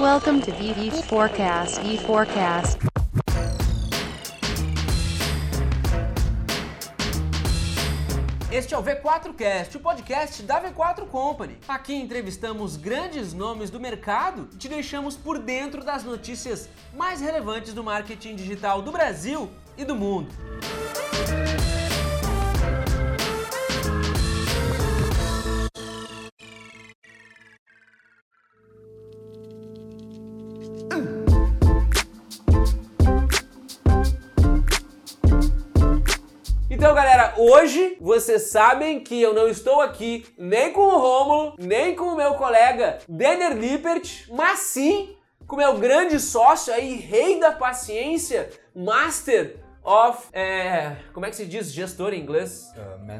Welcome to VV Forecast. Forecast. Este é o V4Cast, o podcast da V4 Company. Aqui entrevistamos grandes nomes do mercado e te deixamos por dentro das notícias mais relevantes do marketing digital do Brasil e do mundo. Hoje vocês sabem que eu não estou aqui nem com o Rômulo, nem com o meu colega Denner Lippert, mas sim com o meu grande sócio aí, rei da paciência, Master of. É, como é que se diz gestor em inglês?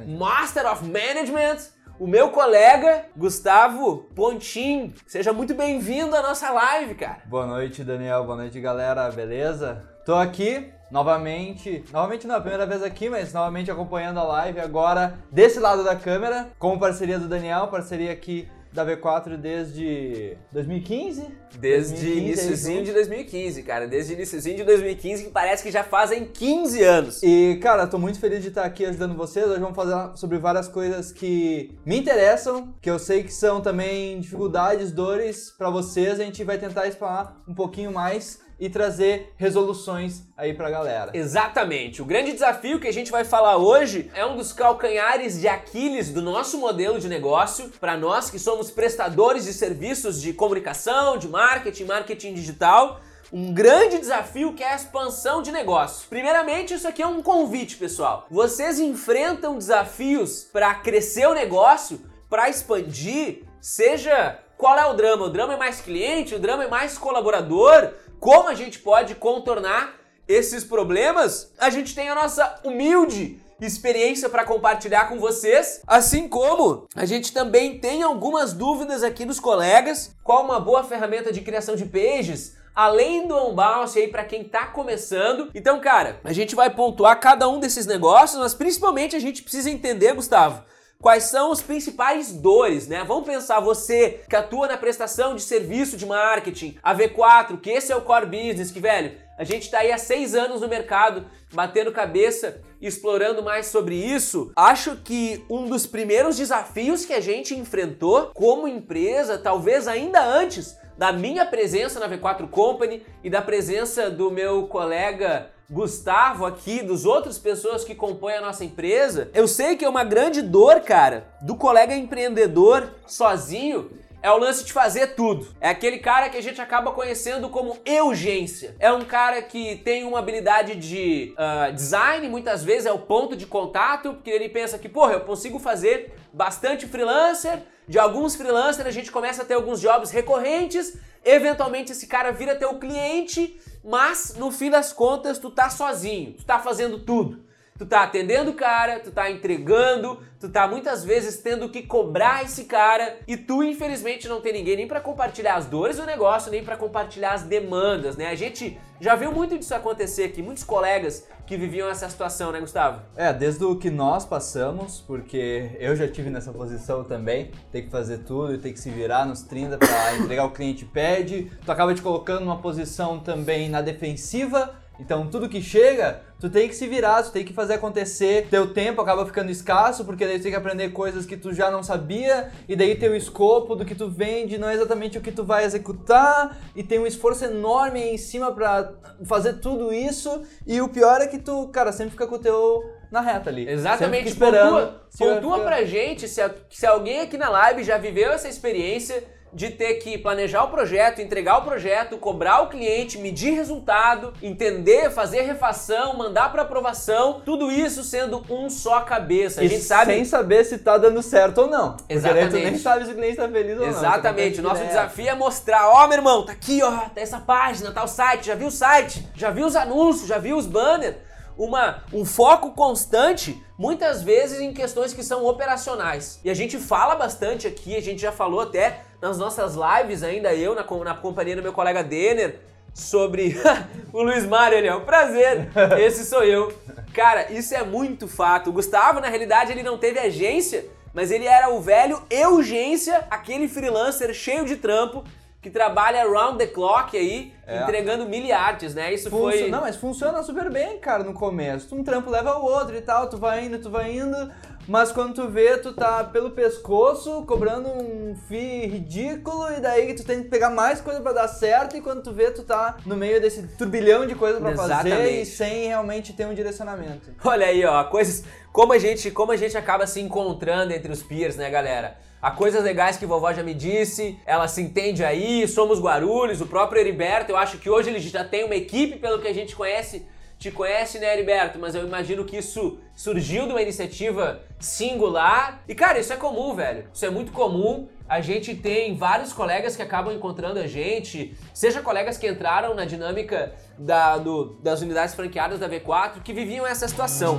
Master of Management, o meu colega Gustavo Pontin. Seja muito bem-vindo à nossa live, cara. Boa noite, Daniel. Boa noite, galera. Beleza? Tô aqui novamente, novamente não, é a primeira vez aqui, mas novamente acompanhando a live agora desse lado da câmera, com parceria do Daniel, parceria aqui da V4 desde 2015? Desde 2015, iníciozinho de 2015, cara. Desde iníciozinho de 2015, que parece que já fazem 15 anos. E, cara, tô muito feliz de estar aqui ajudando vocês. Hoje vamos falar sobre várias coisas que me interessam, que eu sei que são também dificuldades, dores para vocês. A gente vai tentar explanar um pouquinho mais e trazer resoluções aí pra galera. Exatamente. O grande desafio que a gente vai falar hoje é um dos calcanhares de Aquiles do nosso modelo de negócio, para nós que somos prestadores de serviços de comunicação, de marketing, marketing digital. Um grande desafio que é a expansão de negócio. Primeiramente, isso aqui é um convite, pessoal. Vocês enfrentam desafios para crescer o negócio, para expandir, seja qual é o drama? O drama é mais cliente, o drama é mais colaborador, como a gente pode contornar esses problemas? A gente tem a nossa humilde experiência para compartilhar com vocês, assim como a gente também tem algumas dúvidas aqui dos colegas, qual uma boa ferramenta de criação de pages, além do Unbounce aí para quem tá começando. Então, cara, a gente vai pontuar cada um desses negócios, mas principalmente a gente precisa entender, Gustavo, Quais são os principais dores, né? Vamos pensar, você que atua na prestação de serviço de marketing, a V4, que esse é o core business, que, velho, a gente tá aí há seis anos no mercado, batendo cabeça explorando mais sobre isso. Acho que um dos primeiros desafios que a gente enfrentou como empresa, talvez ainda antes da minha presença na V4 Company e da presença do meu colega Gustavo aqui, dos outras pessoas que compõem a nossa empresa, eu sei que é uma grande dor, cara, do colega empreendedor sozinho. É o lance de fazer tudo. É aquele cara que a gente acaba conhecendo como urgência. É um cara que tem uma habilidade de uh, design, muitas vezes é o ponto de contato, porque ele pensa que, porra, eu consigo fazer bastante freelancer. De alguns freelancers a gente começa a ter alguns jobs recorrentes. Eventualmente esse cara vira teu cliente mas no fim das contas tu tá sozinho, tu tá fazendo tudo. Tu tá atendendo o cara, tu tá entregando, tu tá muitas vezes tendo que cobrar esse cara e tu infelizmente não tem ninguém nem para compartilhar as dores do negócio, nem para compartilhar as demandas, né? A gente já viu muito disso acontecer aqui, muitos colegas que viviam essa situação, né, Gustavo? É, desde o que nós passamos, porque eu já tive nessa posição também, tem que fazer tudo e tem que se virar nos 30 para entregar o cliente pede, tu acaba te colocando numa posição também na defensiva então tudo que chega, tu tem que se virar, tu tem que fazer acontecer. Teu tempo acaba ficando escasso, porque daí tu tem que aprender coisas que tu já não sabia, e daí teu escopo do que tu vende não é exatamente o que tu vai executar, e tem um esforço enorme em cima para fazer tudo isso, e o pior é que tu, cara, sempre fica com o teu na reta ali. Exatamente, esperando. Pontua, pontua pra gente se, se alguém aqui na live já viveu essa experiência de ter que planejar o projeto, entregar o projeto, cobrar o cliente, medir resultado, entender, fazer refação, mandar para aprovação, tudo isso sendo um só cabeça. A gente sabe sem saber se tá dando certo ou não. Exatamente. Porque nem sabe se o cliente tá feliz ou Exatamente. não. Exatamente. O nosso desafio é mostrar, ó, oh, meu irmão, tá aqui, ó, tá essa página, tá o site, já viu o site, já viu os anúncios, já viu os banners uma, um foco constante, muitas vezes em questões que são operacionais. E a gente fala bastante aqui, a gente já falou até nas nossas lives, ainda eu, na, na companhia do meu colega Denner, sobre o Luiz Mário, ele é um prazer, esse sou eu. Cara, isso é muito fato. O Gustavo, na realidade, ele não teve agência, mas ele era o velho urgência, aquele freelancer cheio de trampo que trabalha round the clock aí, É. entregando miliardes, né? Isso Funcio- foi. Não, mas funciona super bem, cara, no começo. Um trampo leva ao outro e tal, tu vai indo, tu vai indo, mas quando tu vê, tu tá pelo pescoço, cobrando um FII ridículo, e daí tu tem que pegar mais coisa pra dar certo, e quando tu vê, tu tá no meio desse turbilhão de coisa pra fazer e sem realmente ter um direcionamento. Olha aí, ó, coisas. Como a gente, como a gente acaba se encontrando entre os peers, né, galera? Há coisas legais que vovó já me disse, ela se entende aí, somos Guarulhos, o próprio Heriberto, eu acho que hoje ele já tem uma equipe, pelo que a gente conhece, te conhece, né, Heriberto? Mas eu imagino que isso surgiu de uma iniciativa singular. E, cara, isso é comum, velho. Isso é muito comum. A gente tem vários colegas que acabam encontrando a gente, seja colegas que entraram na dinâmica da- do- das unidades franqueadas da V4, que viviam essa situação.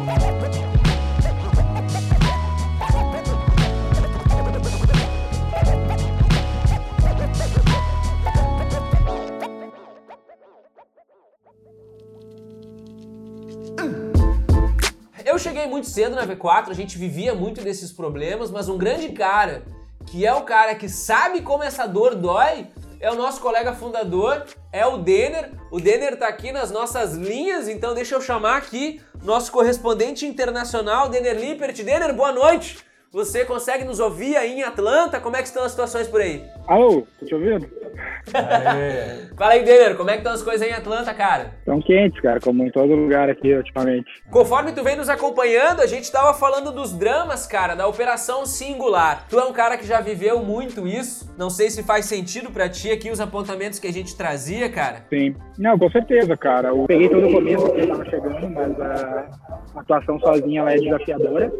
Eu muito cedo na V4, a gente vivia muito desses problemas, mas um grande cara, que é o cara que sabe como essa dor dói, é o nosso colega fundador, é o Denner. O Denner tá aqui nas nossas linhas, então deixa eu chamar aqui nosso correspondente internacional, Denner Lippert. Denner, boa noite! Você consegue nos ouvir aí em Atlanta? Como é que estão as situações por aí? Alô, tá te ouvindo? Fala aí, Denner, como é que estão as coisas aí em Atlanta, cara? Estão quentes, cara, como em todo lugar aqui ultimamente. Conforme tu vem nos acompanhando, a gente tava falando dos dramas, cara, da operação singular. Tu é um cara que já viveu muito isso. Não sei se faz sentido pra ti aqui os apontamentos que a gente trazia, cara. Sim. Não, com certeza, cara. Eu peguei todo o começo que eu tava chegando, mas a atuação sozinha ela é desafiadora.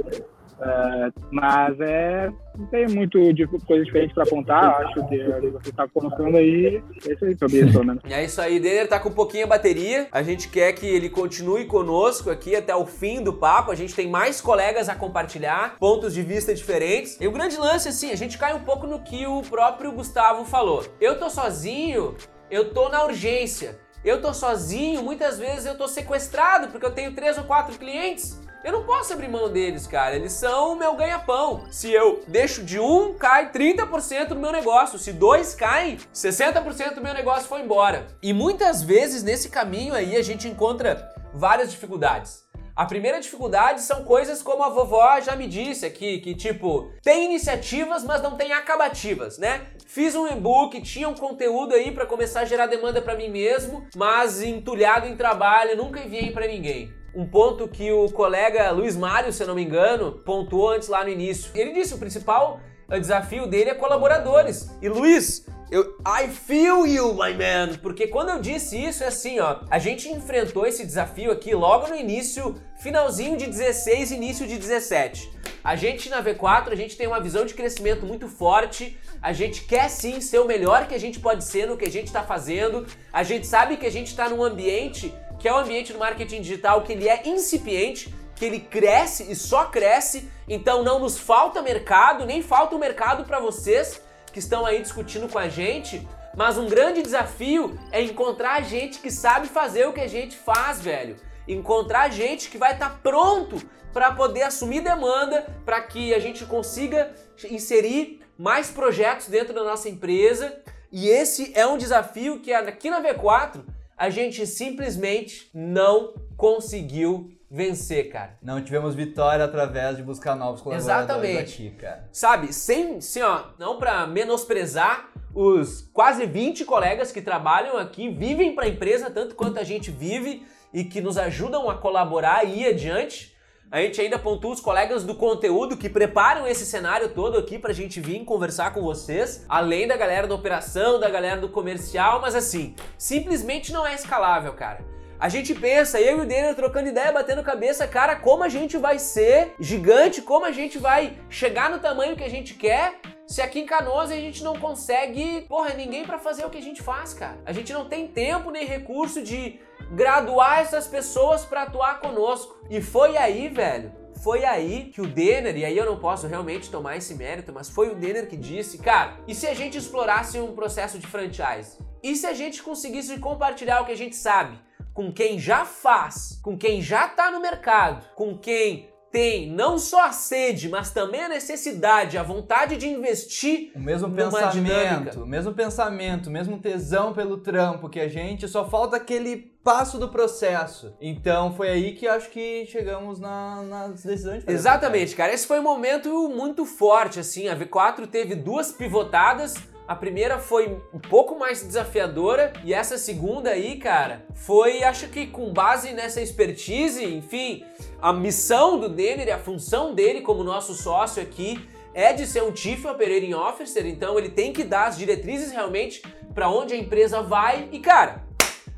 É, mas é. Não tem muito de coisa diferente pra apontar, acho que você tá colocando aí. É isso aí sobre. É isso aí, Denner tá com pouquinha bateria. A gente quer que ele continue conosco aqui até o fim do papo. A gente tem mais colegas a compartilhar, pontos de vista diferentes. E o grande lance, assim, a gente cai um pouco no que o próprio Gustavo falou. Eu tô sozinho, eu tô na urgência. Eu tô sozinho, muitas vezes eu tô sequestrado porque eu tenho três ou quatro clientes. Eu não posso abrir mão deles, cara. Eles são o meu ganha-pão. Se eu deixo de um, cai 30% do meu negócio. Se dois caem, 60% do meu negócio foi embora. E muitas vezes nesse caminho aí a gente encontra várias dificuldades. A primeira dificuldade são coisas como a vovó já me disse aqui, que tipo, tem iniciativas, mas não tem acabativas, né? Fiz um e-book, tinha um conteúdo aí para começar a gerar demanda para mim mesmo, mas entulhado em trabalho, nunca enviei para ninguém. Um ponto que o colega Luiz Mário, se eu não me engano, pontuou antes lá no início. Ele disse o principal desafio dele é colaboradores. E Luiz, eu I feel you, my man, porque quando eu disse isso é assim, ó, a gente enfrentou esse desafio aqui logo no início, finalzinho de 16, início de 17. A gente na V4, a gente tem uma visão de crescimento muito forte. A gente quer sim ser o melhor que a gente pode ser no que a gente está fazendo. A gente sabe que a gente está num ambiente que é o ambiente do marketing digital que ele é incipiente, que ele cresce e só cresce. Então não nos falta mercado, nem falta o mercado para vocês que estão aí discutindo com a gente. Mas um grande desafio é encontrar gente que sabe fazer o que a gente faz, velho. Encontrar gente que vai estar pronto para poder assumir demanda, para que a gente consiga inserir mais projetos dentro da nossa empresa. E esse é um desafio que aqui na V4 a gente simplesmente não conseguiu vencer, cara. Não tivemos vitória através de buscar novos colaboradores Exatamente. aqui, cara. Sabe, sem, assim, ó, não pra menosprezar os quase 20 colegas que trabalham aqui, vivem pra empresa tanto quanto a gente vive e que nos ajudam a colaborar e ir adiante. A gente ainda pontua os colegas do conteúdo que preparam esse cenário todo aqui pra gente vir conversar com vocês, além da galera da operação, da galera do comercial, mas assim, simplesmente não é escalável, cara. A gente pensa, eu e o Daniel trocando ideia, batendo cabeça, cara, como a gente vai ser gigante, como a gente vai chegar no tamanho que a gente quer, se aqui em Canoas a gente não consegue, porra, ninguém pra fazer o que a gente faz, cara. A gente não tem tempo nem recurso de graduar essas pessoas pra atuar conosco. E foi aí, velho, foi aí que o Denner, e aí eu não posso realmente tomar esse mérito, mas foi o Denner que disse, cara, e se a gente explorasse um processo de franchise? E se a gente conseguisse compartilhar o que a gente sabe com quem já faz, com quem já tá no mercado, com quem tem não só a sede, mas também a necessidade, a vontade de investir O mesmo numa dinâmica. pensamento, o mesmo pensamento, o mesmo tesão pelo trampo que a gente, só falta aquele passo do processo. Então foi aí que acho que chegamos na, nas decisões de Exatamente, cara. Esse foi um momento muito forte, assim. A V4 teve duas pivotadas. A primeira foi um pouco mais desafiadora e essa segunda aí, cara, foi, acho que com base nessa expertise, enfim, a missão do Denner e a função dele como nosso sócio aqui é de ser um Chief Operating Officer, então ele tem que dar as diretrizes realmente para onde a empresa vai e, cara,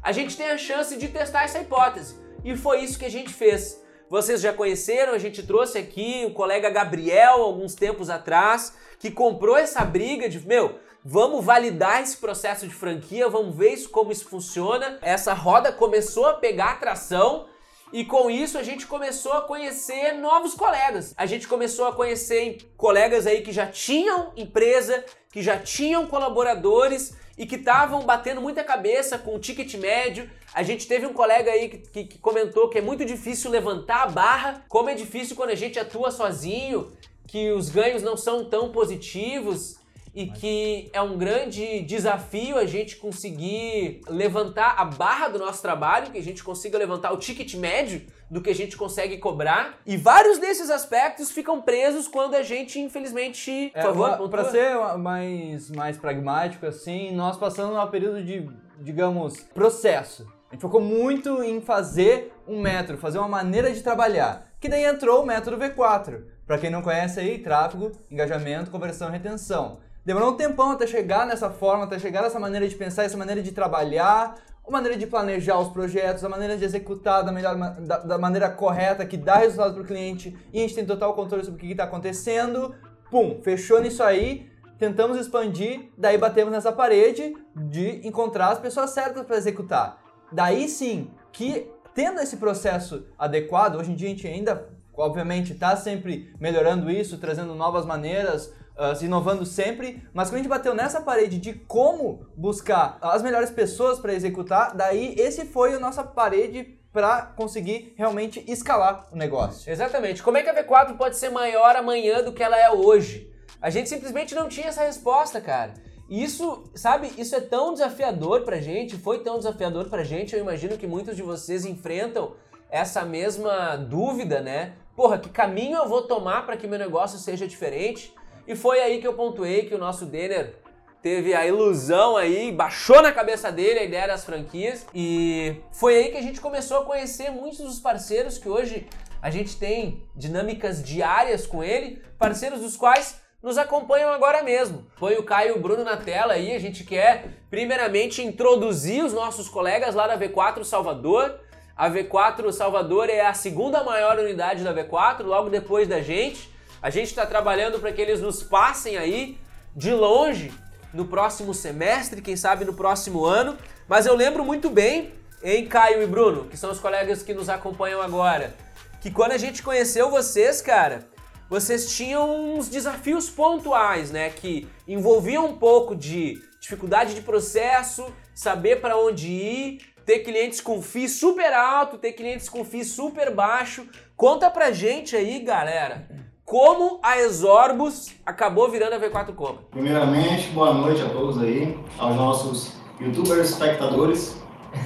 a gente tem a chance de testar essa hipótese. E foi isso que a gente fez. Vocês já conheceram, a gente trouxe aqui o colega Gabriel alguns tempos atrás, que comprou essa briga de, meu, vamos validar esse processo de franquia, vamos ver isso como isso funciona. Essa roda começou a pegar tração e com isso a gente começou a conhecer novos colegas. A gente começou a conhecer colegas aí que já tinham empresa, que já tinham colaboradores e que estavam batendo muita cabeça com o ticket médio. A gente teve um colega aí que, que- que comentou que é muito difícil levantar a barra, como é difícil quando a gente atua sozinho, que os ganhos não são tão positivos e que é um grande desafio a gente conseguir levantar a barra do nosso trabalho, que a gente consiga levantar o ticket médio do que a gente consegue cobrar. E vários desses aspectos ficam presos quando a gente, infelizmente, por É, favor, uma- pontua. pra ser mais, mais pragmático, assim, nós passamos um período de, digamos, processo. A gente focou muito em fazer um método, fazer uma maneira de trabalhar. Que daí entrou o método V4. Pra quem não conhece aí, tráfego, engajamento, conversão e retenção. Demorou um tempão até chegar nessa forma, até chegar nessa maneira de pensar, essa maneira de trabalhar, a maneira de planejar os projetos, a maneira de executar da, melhor, da, da maneira correta, que dá resultado para o cliente, e a gente tem total controle sobre o que está acontecendo. Pum, fechou nisso aí, tentamos expandir, daí batemos nessa parede de encontrar as pessoas certas para executar. Daí sim, que tendo esse processo adequado, hoje em dia a gente ainda, obviamente, está sempre melhorando isso, trazendo novas maneiras, ah, se inovando sempre, mas quando a gente bateu nessa parede de como buscar as melhores pessoas para executar, daí esse foi a nossa parede para conseguir realmente escalar o negócio. Exatamente. Como é que a V4 pode ser maior amanhã do que ela é hoje? A gente simplesmente não tinha essa resposta, cara. Isso, sabe, isso é tão desafiador pra gente, foi tão desafiador pra gente, eu imagino que muitos de vocês enfrentam essa mesma dúvida, né? Porra, que caminho eu vou tomar para que meu negócio seja diferente? E foi aí que eu pontuei que o nosso Denner teve a ilusão aí, baixou na cabeça dele a ideia das franquias e foi aí que a gente começou a conhecer muitos dos parceiros que hoje a gente tem dinâmicas diárias com ele, parceiros dos quais nos acompanham agora mesmo. Põe o Caio e o Bruno na tela aí, a gente quer primeiramente introduzir os nossos colegas lá da V4 Salvador. A V4 Salvador é a segunda maior unidade da V4, logo depois da gente. A gente está trabalhando para que eles nos passem aí de longe no próximo semestre, quem sabe no próximo ano. Mas eu lembro muito bem, em Caio e Bruno, que são os colegas que nos acompanham agora, que quando a gente conheceu vocês, cara, vocês tinham uns desafios pontuais, né, que envolviam um pouco de dificuldade de processo, saber para onde ir, ter clientes com FII super alto, ter clientes com FII super baixo. Conta pra gente aí, galera, como a Exorbus acabou virando a V4 Coma. Primeiramente, boa noite a todos aí, aos nossos youtubers espectadores.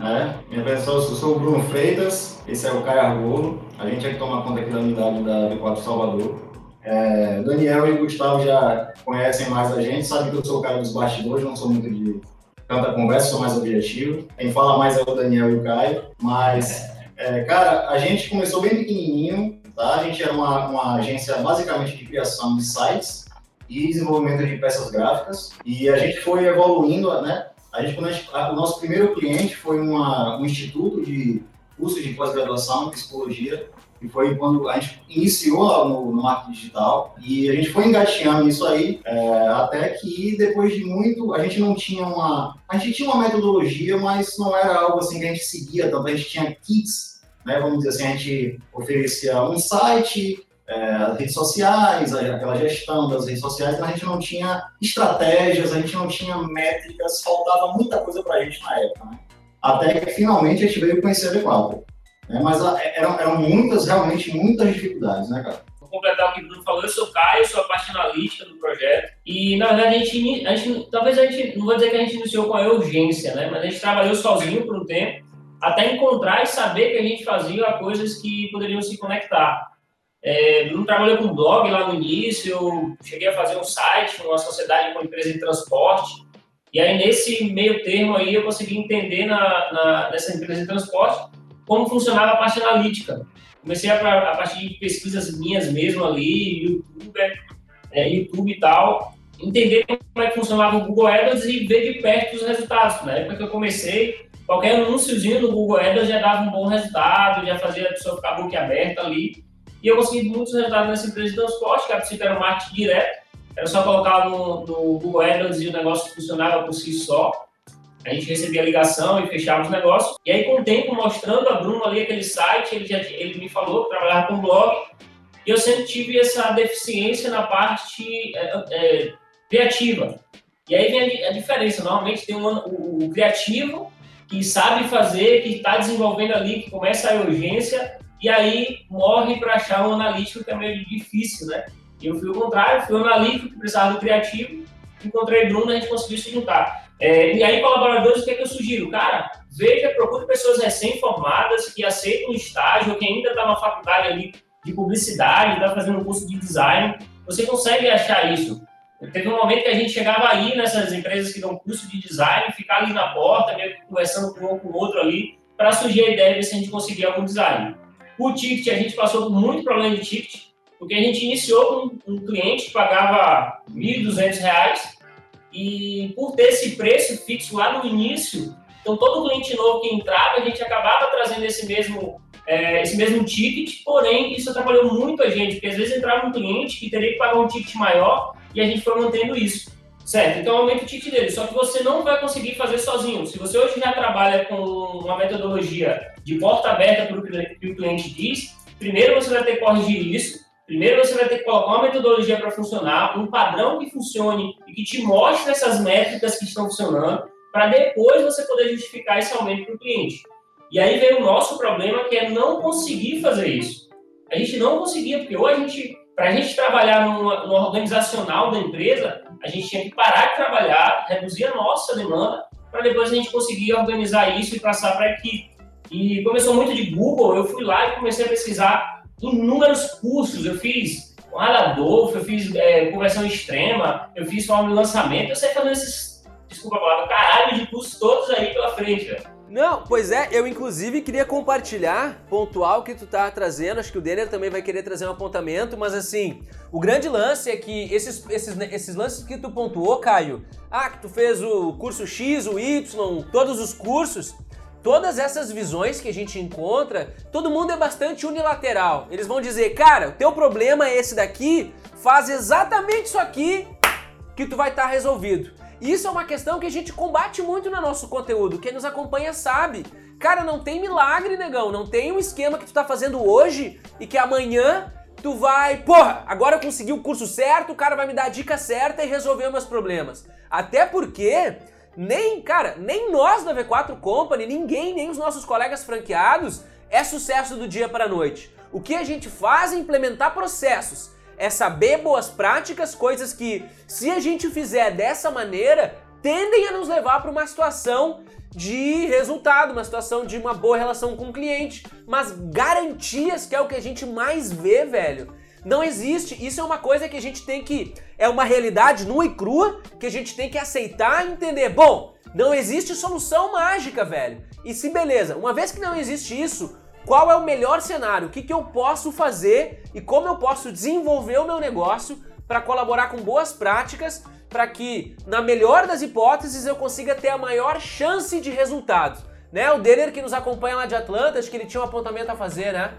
né? Me apresentação, eu sou o Bruno Freitas, esse é o Caio Argolo, a gente é que toma conta aqui da unidade da V4 Salvador. É, Daniel e Gustavo já conhecem mais a gente, sabem que eu sou o cara dos bastidores, não sou muito de tanta conversa, sou mais objetivo. Quem fala mais é o Daniel e o Caio, mas, é, cara, a gente começou bem pequenininho, tá? A gente era uma, uma agência basicamente de criação de sites, e desenvolvimento de peças gráficas e a gente foi evoluindo, né? A gente, o nosso primeiro cliente foi uma, um instituto de curso de pós-graduação em psicologia e foi quando a gente iniciou no, no marketing digital e a gente foi engateando nisso aí é, até que depois de muito a gente não tinha uma a gente tinha uma metodologia mas não era algo assim que a gente seguia tanto a gente tinha kits né vamos dizer assim a gente oferecia um site é, as redes sociais, a- aquela gestão das redes sociais, mas a gente não tinha estratégias, a gente não tinha métricas, faltava muita coisa pra gente na época, né? Até que finalmente a gente veio conhecer a V4. É, mas eram, eram muitas, realmente muitas dificuldades, né, cara? Completar o que o Bruno falou, eu sou Caio, sou a parte analítica do projeto. E, na verdade, a gente, a gente, talvez a gente, não vou dizer que a gente iniciou com a urgência, né? Mas a gente trabalhou sozinho por um tempo, até encontrar e saber que a gente fazia coisas que poderiam se conectar. É, Bruno trabalhou com blog lá no início, eu cheguei a fazer um site, uma sociedade com empresa de transporte. E aí, nesse meio termo aí, eu consegui entender na, na, nessa empresa de transporte como funcionava a parte analítica. Comecei a, a partir de pesquisas minhas mesmo ali, YouTube, é, YouTube e tal, entender como é que funcionava o Google AdWords e ver de perto os resultados. Na época que eu comecei, qualquer anúnciozinho no Google AdWords já dava um bom resultado, já fazia a pessoa ficar boquiaberta ali. E eu consegui muitos resultados nessa empresa de transporte, que a princípio era um marketing direto, era só colocar no, no Google AdWords e o negócio funcionava por si só. A gente recebia a ligação e fechava os negócios. E aí, com o tempo, mostrando a Bruno ali aquele site, ele, já, ele me falou que trabalhava com blog. E eu sempre tive essa deficiência na parte é, é, criativa. E aí vem a, a diferença. Normalmente tem um, o, o criativo que sabe fazer, que está desenvolvendo ali, que começa a urgência, e aí morre para achar um analítico que é meio difícil, né? Eu fui o contrário, fui o analítico que precisava do criativo, encontrei Bruno, a gente conseguiu se juntar. É, e aí, colaboradores, o que, é que eu sugiro? Cara, veja, procure pessoas recém-formadas que aceitam estágio, que ainda está na faculdade ali de publicidade, está fazendo um curso de design. Você consegue achar isso. Teve um momento que a gente chegava aí nessas empresas que dão curso de design, ficar ali na porta, meio conversando com um com o outro ali, para surgir a ideia de ver se a gente conseguia algum design. O ticket, a gente passou por muito problema de ticket, porque a gente iniciou com um cliente que pagava R$ 1.200 e por ter esse preço fixo lá no início, então todo cliente novo que entrava, a gente acabava trazendo esse mesmo, é, esse mesmo ticket, porém isso atrapalhou muito a gente, porque às vezes entrava um cliente que teria que pagar um ticket maior e a gente foi mantendo isso. Certo, então aumenta o ticket dele, só que você não vai conseguir fazer sozinho. Se você hoje já trabalha com uma metodologia de porta aberta para o que o cliente diz, primeiro você vai ter que corrigir isso, Primeiro você vai ter que colocar uma metodologia para funcionar, um padrão que funcione e que te mostre essas métricas que estão funcionando, para depois você poder justificar esse aumento para o cliente. E aí vem o nosso problema, que é não conseguir fazer isso. A gente não conseguia, porque ou a gente, para a gente trabalhar numa organizacional da empresa, a gente tinha que parar de trabalhar, reduzir a nossa demanda, para depois a gente conseguir organizar isso e passar para a equipe. E começou muito de Google, eu fui lá e comecei a pesquisar inúmeros cursos. Eu fiz com Adolfo, eu fiz é, conversão extrema, eu fiz forma de lançamento. Eu sei fazer esses, desculpa a palavra, caralho de cursos todos aí pela frente, velho. Não, pois é, eu inclusive queria compartilhar, pontual que tu tá trazendo, acho que o Denner também vai querer trazer um apontamento, mas assim, o grande lance é que esses, esses, esses lances que tu pontuou, Caio, ah, que tu fez o curso X, o Y, todos os cursos, todas essas visões que a gente encontra, todo mundo é bastante unilateral. Eles vão dizer, cara, o teu problema é esse daqui, faz exatamente isso aqui que tu vai estar tá resolvido. Isso é uma questão que a gente combate muito no nosso conteúdo. Quem nos acompanha sabe. Cara, não tem milagre, negão. Não tem um esquema que tu tá fazendo hoje e que amanhã tu vai, porra, agora eu consegui o curso certo, o cara vai me dar a dica certa e resolver meus problemas. Até porque nem, cara, nem nós da V4 Company, ninguém, nem os nossos colegas franqueados é sucesso do dia para a noite. O que a gente faz é implementar processos, é saber boas práticas, coisas que, se a gente fizer dessa maneira, tendem a nos levar para uma situação de resultado, uma situação de uma boa relação com o cliente. Mas garantias, que é o que a gente mais vê, velho, não existe. Isso é uma coisa que a gente tem que. É uma realidade nua e crua que a gente tem que aceitar e entender. Bom, não existe solução mágica, velho. E se beleza, uma vez que não existe isso, qual é o melhor cenário? O que, que eu posso fazer e como eu posso desenvolver o meu negócio para colaborar com boas práticas para que, na melhor das hipóteses, eu consiga ter a maior chance de resultado. Né? O Denner que nos acompanha lá de Atlanta, acho que ele tinha um apontamento a fazer, né?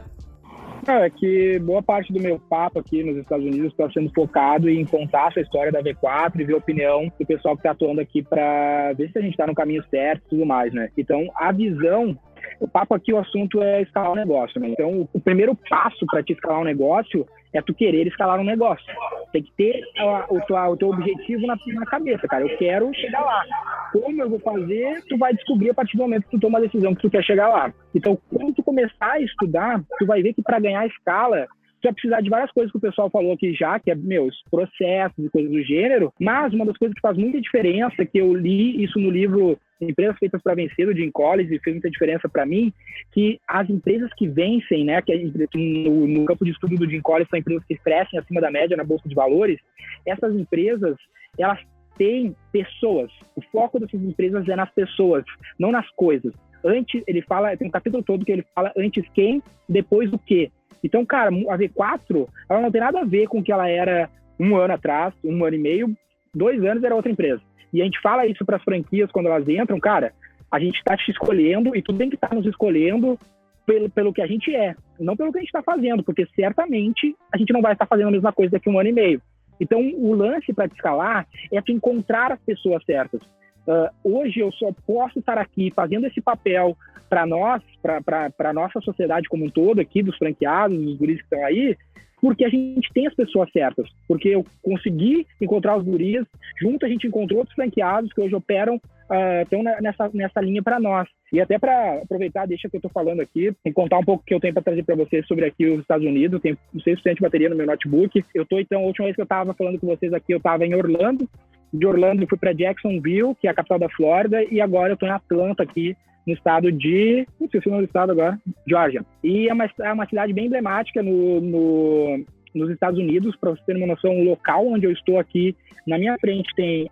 é que boa parte do meu papo aqui nos Estados Unidos está sendo focado em contar essa história da V4 e ver a opinião do pessoal que está atuando aqui para ver se a gente está no caminho certo e tudo mais, né? Então, a visão o papo aqui, o assunto é escalar o negócio, né? Então, o primeiro passo para te escalar um negócio é tu querer escalar um negócio. Tem que ter a, o, o teu objetivo na, na cabeça, cara. Eu quero chegar lá. Como eu vou fazer, tu vai descobrir a partir do momento que tu toma a decisão que tu quer chegar lá. Então, quando tu começar a estudar, tu vai ver que para ganhar escala, tu vai precisar de várias coisas que o pessoal falou aqui já, que é, meus processos e coisas do gênero, mas uma das coisas que faz muita diferença, que eu li isso no livro Empresas Feitas para Vencer, do Jim Collins, e fez muita diferença para mim, que as empresas que vencem, né, que no, no campo de estudo do Jim Collins são empresas que crescem acima da média na Bolsa de Valores, essas empresas, elas têm pessoas. O foco dessas empresas é nas pessoas, não nas coisas. Antes, ele fala, tem um capítulo todo que ele fala antes quem, depois o quê. Então, cara, a V4, ela não tem nada a ver com o que ela era um ano atrás, um ano e meio, dois anos era outra empresa. E a gente fala isso para as franquias quando elas entram, cara, a gente está te escolhendo e tudo bem que está nos escolhendo pelo, pelo que a gente é, não pelo que a gente está fazendo, porque certamente a gente não vai estar fazendo a mesma coisa daqui a um ano e meio. Então, o lance para te escalar é tu encontrar as pessoas certas. Uh, hoje eu só posso estar aqui fazendo esse papel para nós, para a nossa sociedade como um todo, aqui dos franqueados, dos guris que estão aí, porque a gente tem as pessoas certas. Porque eu consegui encontrar os guris, junto a gente encontrou outros franqueados que hoje operam, uh, estão nessa, nessa linha para nós. E até para aproveitar, deixa que eu estou falando aqui, e contar um pouco que eu tenho para trazer para vocês sobre aqui os Estados Unidos. Tem 6% de bateria no meu notebook. Eu estou, então, a última vez que eu estava falando com vocês aqui, eu estava em Orlando. De Orlando fui para Jacksonville, que é a capital da Flórida, e agora eu estou em Atlanta aqui, no estado de. Não sei se o nome do estado agora, Georgia. E é uma, é uma cidade bem emblemática no, no nos Estados Unidos, para você ter uma noção, o local onde eu estou aqui, na minha frente tem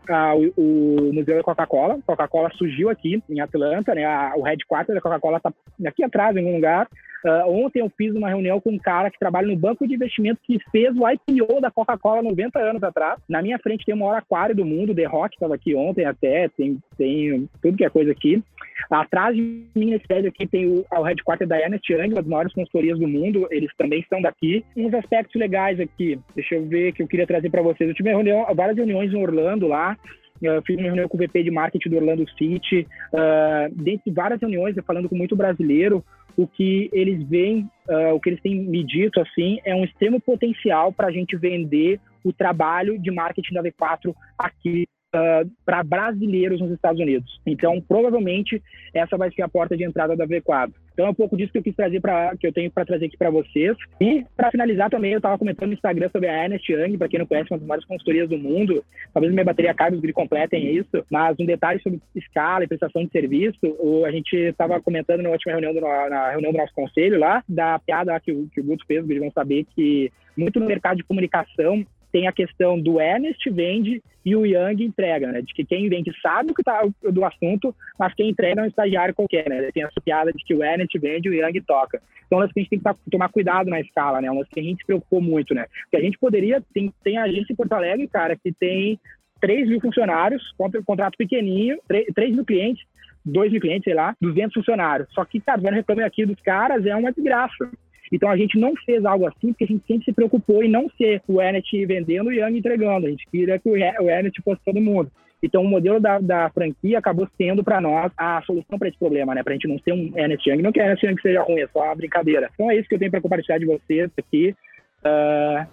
o, o, Museu da Coca-Cola. Coca-Cola surgiu aqui em Atlanta, né? A, o headquarter da Coca-Cola está aqui atrás, em algum lugar. Uh, ontem eu fiz uma reunião com um cara que trabalha no banco de investimento que fez o IPO da Coca-Cola 90 anos atrás. Na minha frente tem o maior aquário do mundo, The Rock estava aqui ontem até, tem, tem tudo que é coisa aqui. Atrás de mim, nesse prédio aqui, tem o, o headquarter da Ernest Young, uma das maiores consultorias do mundo, eles também estão daqui. Uns aspectos legais aqui, deixa eu ver, que eu queria trazer para vocês. Eu tive reunião, várias reuniões em Orlando lá, eu fiz uma reunião com o VP de marketing do Orlando City, uh, dentre várias reuniões, falando com muito brasileiro, o que eles veem, uh, o que eles têm me dito, assim, é um extremo potencial para a gente vender o trabalho de marketing da V4 aqui uh, ah, para brasileiros nos Estados Unidos. Então, provavelmente, essa vai ser a porta de entrada da V4. Então, é um pouco disso que eu quis trazer para que eu tenho para trazer aqui para vocês. E, para finalizar também, eu estava comentando no Instagram sobre a Ernest Young, para quem não conhece, uma das maiores consultorias do mundo. Talvez minha bateria acabe, os guri completem isso. Mas um detalhe sobre escala e prestação de serviço, o, a gente estava comentando na última reunião do, na reunião do nosso conselho lá, da piada que o, que o Guto fez, eles vão saber que muito no mercado de comunicação tem a questão do Ernest vende e o Young entrega, né? De que quem vende sabe o que tá do assunto, mas quem entrega é um estagiário qualquer, né? Tem essa piada de que o Ernest vende e o Young toca. Então, nós a gente tem que tomar cuidado na escala, né? Uma que a gente se preocupou muito, né? Porque a gente poderia, tem, tem agência em Porto Alegre, cara, que tem 3 mil funcionários, contrato pequenininho, 3, 3 mil clientes, 2 mil clientes, sei lá, 200 funcionários. Só que, cara, vendo reclame aqui dos caras é uma desgraça. Então a gente não fez algo assim porque a gente sempre se preocupou em não ser o Ernest vendendo e o Young entregando. A gente queria que o Ernest fosse todo mundo. Então, o modelo da, da franquia acabou sendo para nós a solução para esse problema, né? Para a gente não ser um Ernest Young. Não que Ernest Young seja ruim, é só uma brincadeira. Então, é isso que eu tenho para compartilhar de vocês aqui. Uh,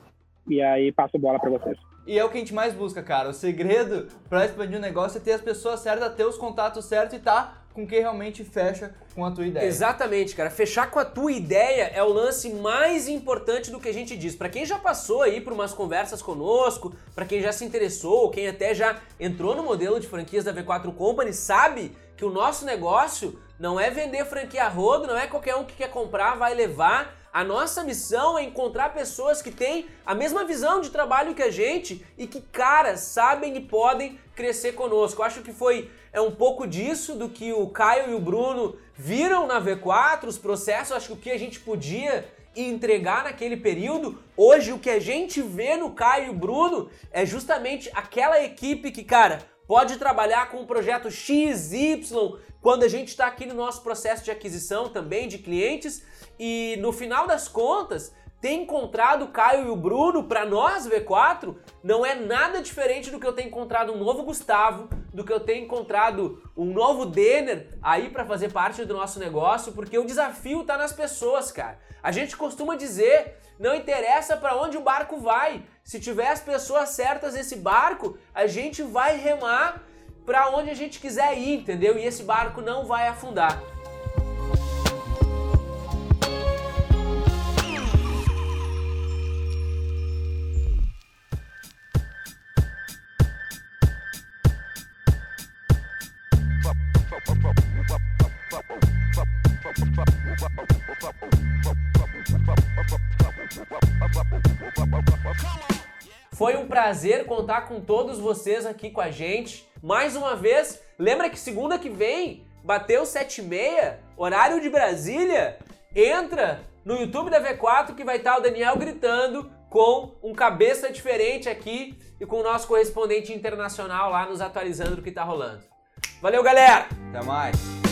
e aí, passo a bola para vocês. E é o que a gente mais busca, cara. O segredo para expandir o negócio é ter as pessoas certas, ter os contatos certos e tá com quem realmente fecha com a tua ideia. Exatamente, cara. Fechar com a tua ideia é o lance mais importante do que a gente diz. Para quem já passou aí por umas conversas conosco, para quem já se interessou, quem até já entrou no modelo de franquias da V4 Company, sabe que o nosso negócio não é vender franquia rodo, não é qualquer um que quer comprar vai levar. A nossa missão é encontrar pessoas que têm a mesma visão de trabalho que a gente e que, cara, sabem e podem crescer conosco. Eu acho que foi é um pouco disso do que o Caio e o Bruno viram na V4, os processos, acho que o que a gente podia entregar naquele período, hoje o que a gente vê no Caio e Bruno é justamente aquela equipe que, cara, pode trabalhar com um projeto XY quando a gente está aqui no nosso processo de aquisição também de clientes. E no final das contas ter encontrado o Caio e o Bruno para nós V4 não é nada diferente do que eu ter encontrado um novo Gustavo, do que eu ter encontrado um novo Denner aí para fazer parte do nosso negócio, porque o desafio tá nas pessoas, cara. A gente costuma dizer, não interessa para onde o barco vai, se tiver as pessoas certas nesse barco, a gente vai remar para onde a gente quiser ir, entendeu? E esse barco não vai afundar. Prazer contar com todos vocês aqui com a gente. Mais uma vez, lembra que segunda que vem bateu 7h30, horário de Brasília? Entra no YouTube da V4 que vai estar o Daniel gritando com um cabeça diferente aqui e com o nosso correspondente internacional lá nos atualizando do que tá rolando. Valeu, galera! Até mais.